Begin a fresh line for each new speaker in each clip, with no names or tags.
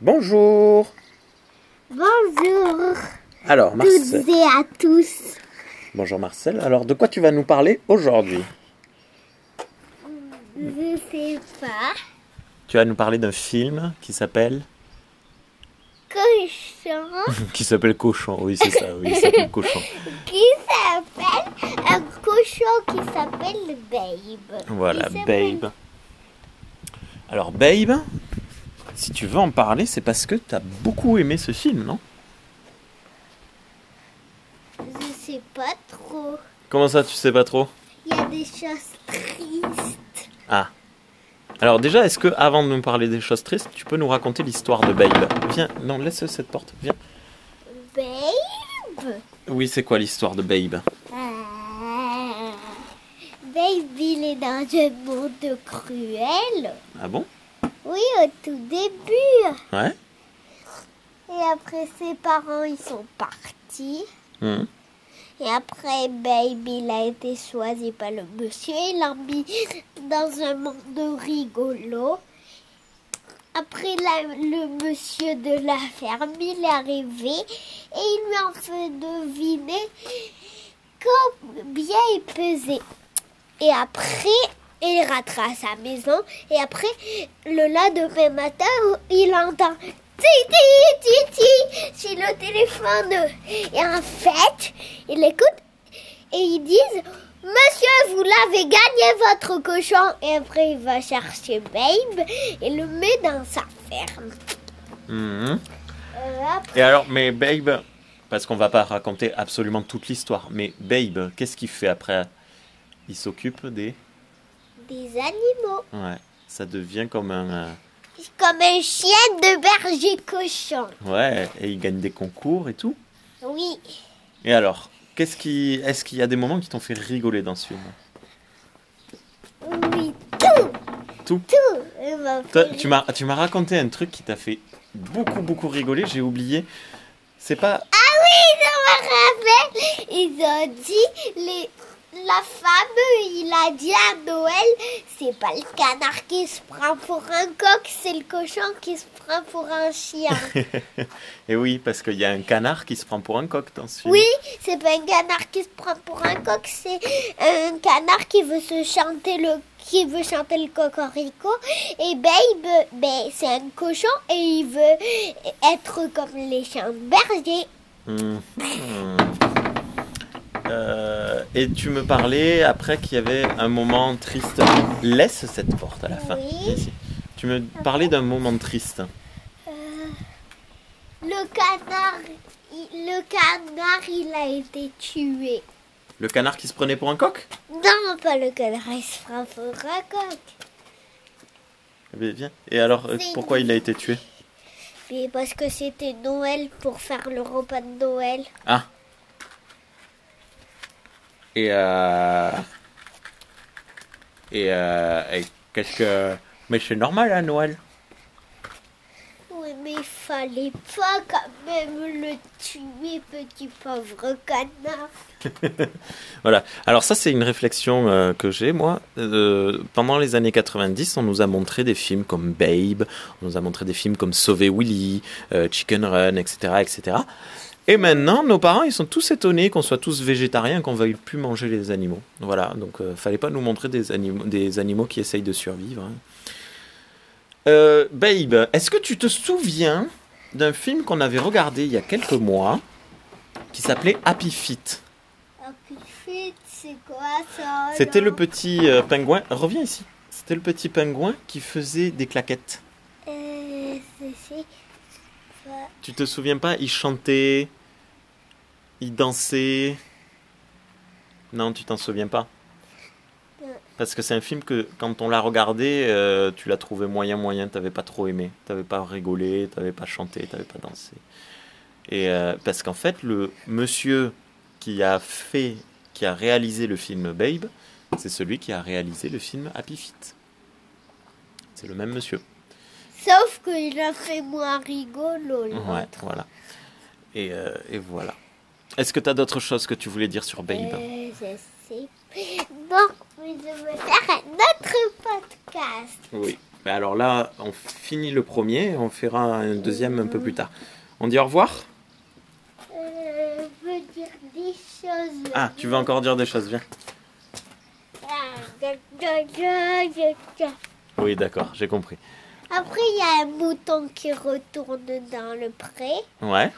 Bonjour
Bonjour
Alors
toutes
Marcel.
et à tous.
Bonjour Marcel. Alors de quoi tu vas nous parler aujourd'hui?
Je sais pas.
Tu vas nous parler d'un film qui s'appelle?
Cochon
qui s'appelle Cochon. Oui, c'est ça. Oui, il s'appelle Cochon.
qui s'appelle un cochon qui s'appelle Babe.
Voilà, Babe. Alors Babe, si tu veux en parler, c'est parce que tu as beaucoup aimé ce film, non?
Je sais pas trop.
Comment ça, tu sais pas trop?
Il y a des choses tristes.
Ah. Alors déjà, est-ce que avant de nous parler des choses tristes, tu peux nous raconter l'histoire de Babe? Viens, non, laisse cette porte. Viens.
Babe?
Oui, c'est quoi l'histoire de Babe?
Ah. Babe, il est dans un monde cruel.
Ah bon?
Oui, au tout début.
Ouais.
Et après, ses parents, ils sont partis.
Mhm.
Et après, Babe, il a été choisi par le monsieur. Il l'a mis dans un monde rigolo. Après, la- le monsieur de la ferme, il est arrivé et il lui a fait deviner combien il pesait. Et après, il rentre à sa maison. Et après, le lendemain matin, il entend Titi, Titi sur le téléphone. Et en fait, il écoute et ils disent Monsieur, vous l'avez gagné votre cochon. Et après, il va chercher Babe et le met dans sa ferme.
Mhm.
Euh, après,
Et alors, mais Babe, parce qu'on va pas raconter absolument toute l'histoire, mais Babe, qu'est-ce qu'il fait après? Il s'occupe des...
des animaux.
Ouais, ça devient comme un... euh,
Comme un chien de berger cochon.
Ouais, et il gagne des concours et tout.
Oui.
Et alors, qu'est-ce qui... Est-ce qu'il y a des moments qui t'ont fait rigoler dans ce film?
Oui, tout.
Tout
Tout.
Toi, tu m'as tu m'as raconté un truc qui t'a fait beaucoup, beaucoup rigoler, j'ai oublié. C'est pas...
Ah oui, je me rappelle. Ils ont dit, les, la femme, il a dit à Noël, c'est pas le canard qui se prend pour un coq, c'est le cochon qui se prend pour un chien.
et oui, parce qu'il y a un canard qui se prend pour un coq dans ce film.
Oui, c'est pas un canard qui se prend pour un coq, c'est un canard qui veut se chanter le qui veut chanter le cocorico et Babe, ben, c'est un cochon et il veut être comme les chiens de berger.
Hmm. Euh, et tu me parlais après qu'il y avait un moment triste. Laisse cette porte à la fin.
Oui.
Ici. Tu me parlais d'un moment triste.
Le canard, il- le canard, il a été tué.
Le canard qui se prenait pour un coq?
Non, pas le canard, il se prend pour un coq.
Eh bien. Et alors, euh, pourquoi il a été tué?
parce que c'était Noël pour faire le repas de Noël.
Ah. Et euh... Et, euh... et qu'est-ce que... Mais c'est normal à Noël?
Oui, mais il fallait pas quand même le tuer, petit pauvre canard.
Voilà. Alors ça, c'est une réflexion euh, que j'ai, moi. Euh, pendant les années 90, on nous a montré des films comme Babe, on nous a montré des films comme Sauver Willy, euh, Chicken Run, etc., etc. Et maintenant, nos parents, ils sont tous étonnés qu'on soit tous végétariens, qu'on veuille plus manger les animaux. Voilà. Donc, euh, fallait pas nous montrer des animaux, des animaux qui essayent de survivre. hein. Euh, Babe, est-ce que tu te souviens d'un film qu'on avait regardé il y a quelques mois qui s'appelait Happy Feet?
Oh, puis, c'est quoi ça
C'était le petit euh, pingouin. Reviens ici. C'était le petit pingouin qui faisait des claquettes.
Euh, c'est- c'est- ça-
Tu te souviens pas Il chantait, il dansait. Non, tu t'en souviens pas. Parce que c'est un film que quand on l'a regardé, euh, tu l'as trouvé moyen moyen. T'avais pas trop aimé. T'avais pas rigolé. T'avais pas chanté. T'avais pas dansé. Et euh, parce qu'en fait, le monsieur qui a fait, qui a réalisé le film Babe, c'est celui qui a réalisé le film Happy Feet. C'est le même monsieur.
Sauf qu'il a fait moins rigolo.
Ouais, voilà. Et, euh, et voilà. Est-ce que tu as d'autres choses que tu voulais dire sur Babe
Euh, je sais. Bon, mais je vais faire un autre podcast.
Oui. Ben alors là, on finit le premier, on fera un deuxième un peu plus tard. On dit au revoir?
Euh, je veux dire des choses.
Ah, tu veux encore dire des choses, viens. Oui, d'accord, j'ai compris.
Après, il y a un mouton qui retourne dans le pré.
Ouais.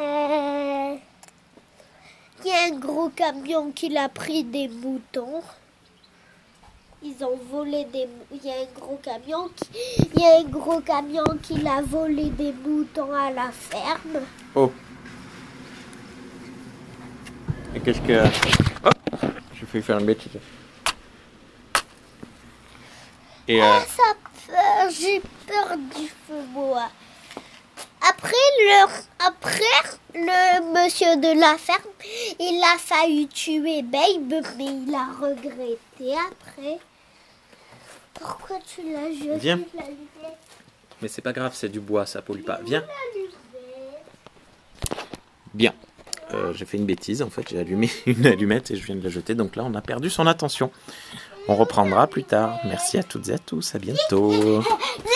Euh, Il y a un gros camion qui l'a pris des moutons. Ils ont volé des. Il y a un gros camion qui. Il y a un gros camion qui l'a volé des moutons à la ferme.
Oh. Et qu'est-ce que... Hop J'ai fait faire une bêtise. Et euh,
Ah, ça peur. J'ai peur du feu bois. Après le, après le monsieur de la ferme, il a failli tuer Babe, mais il a regretté après. Pourquoi tu l'as jeté
Viens.
la
mais c'est pas grave, c'est du bois, ça pollue pas. Viens. Bien. Euh, j'ai fait une bêtise, en fait, j'ai allumé une allumette et je viens de la jeter, donc là on a perdu son attention. On reprendra plus tard. Merci à toutes et à tous, à bientôt.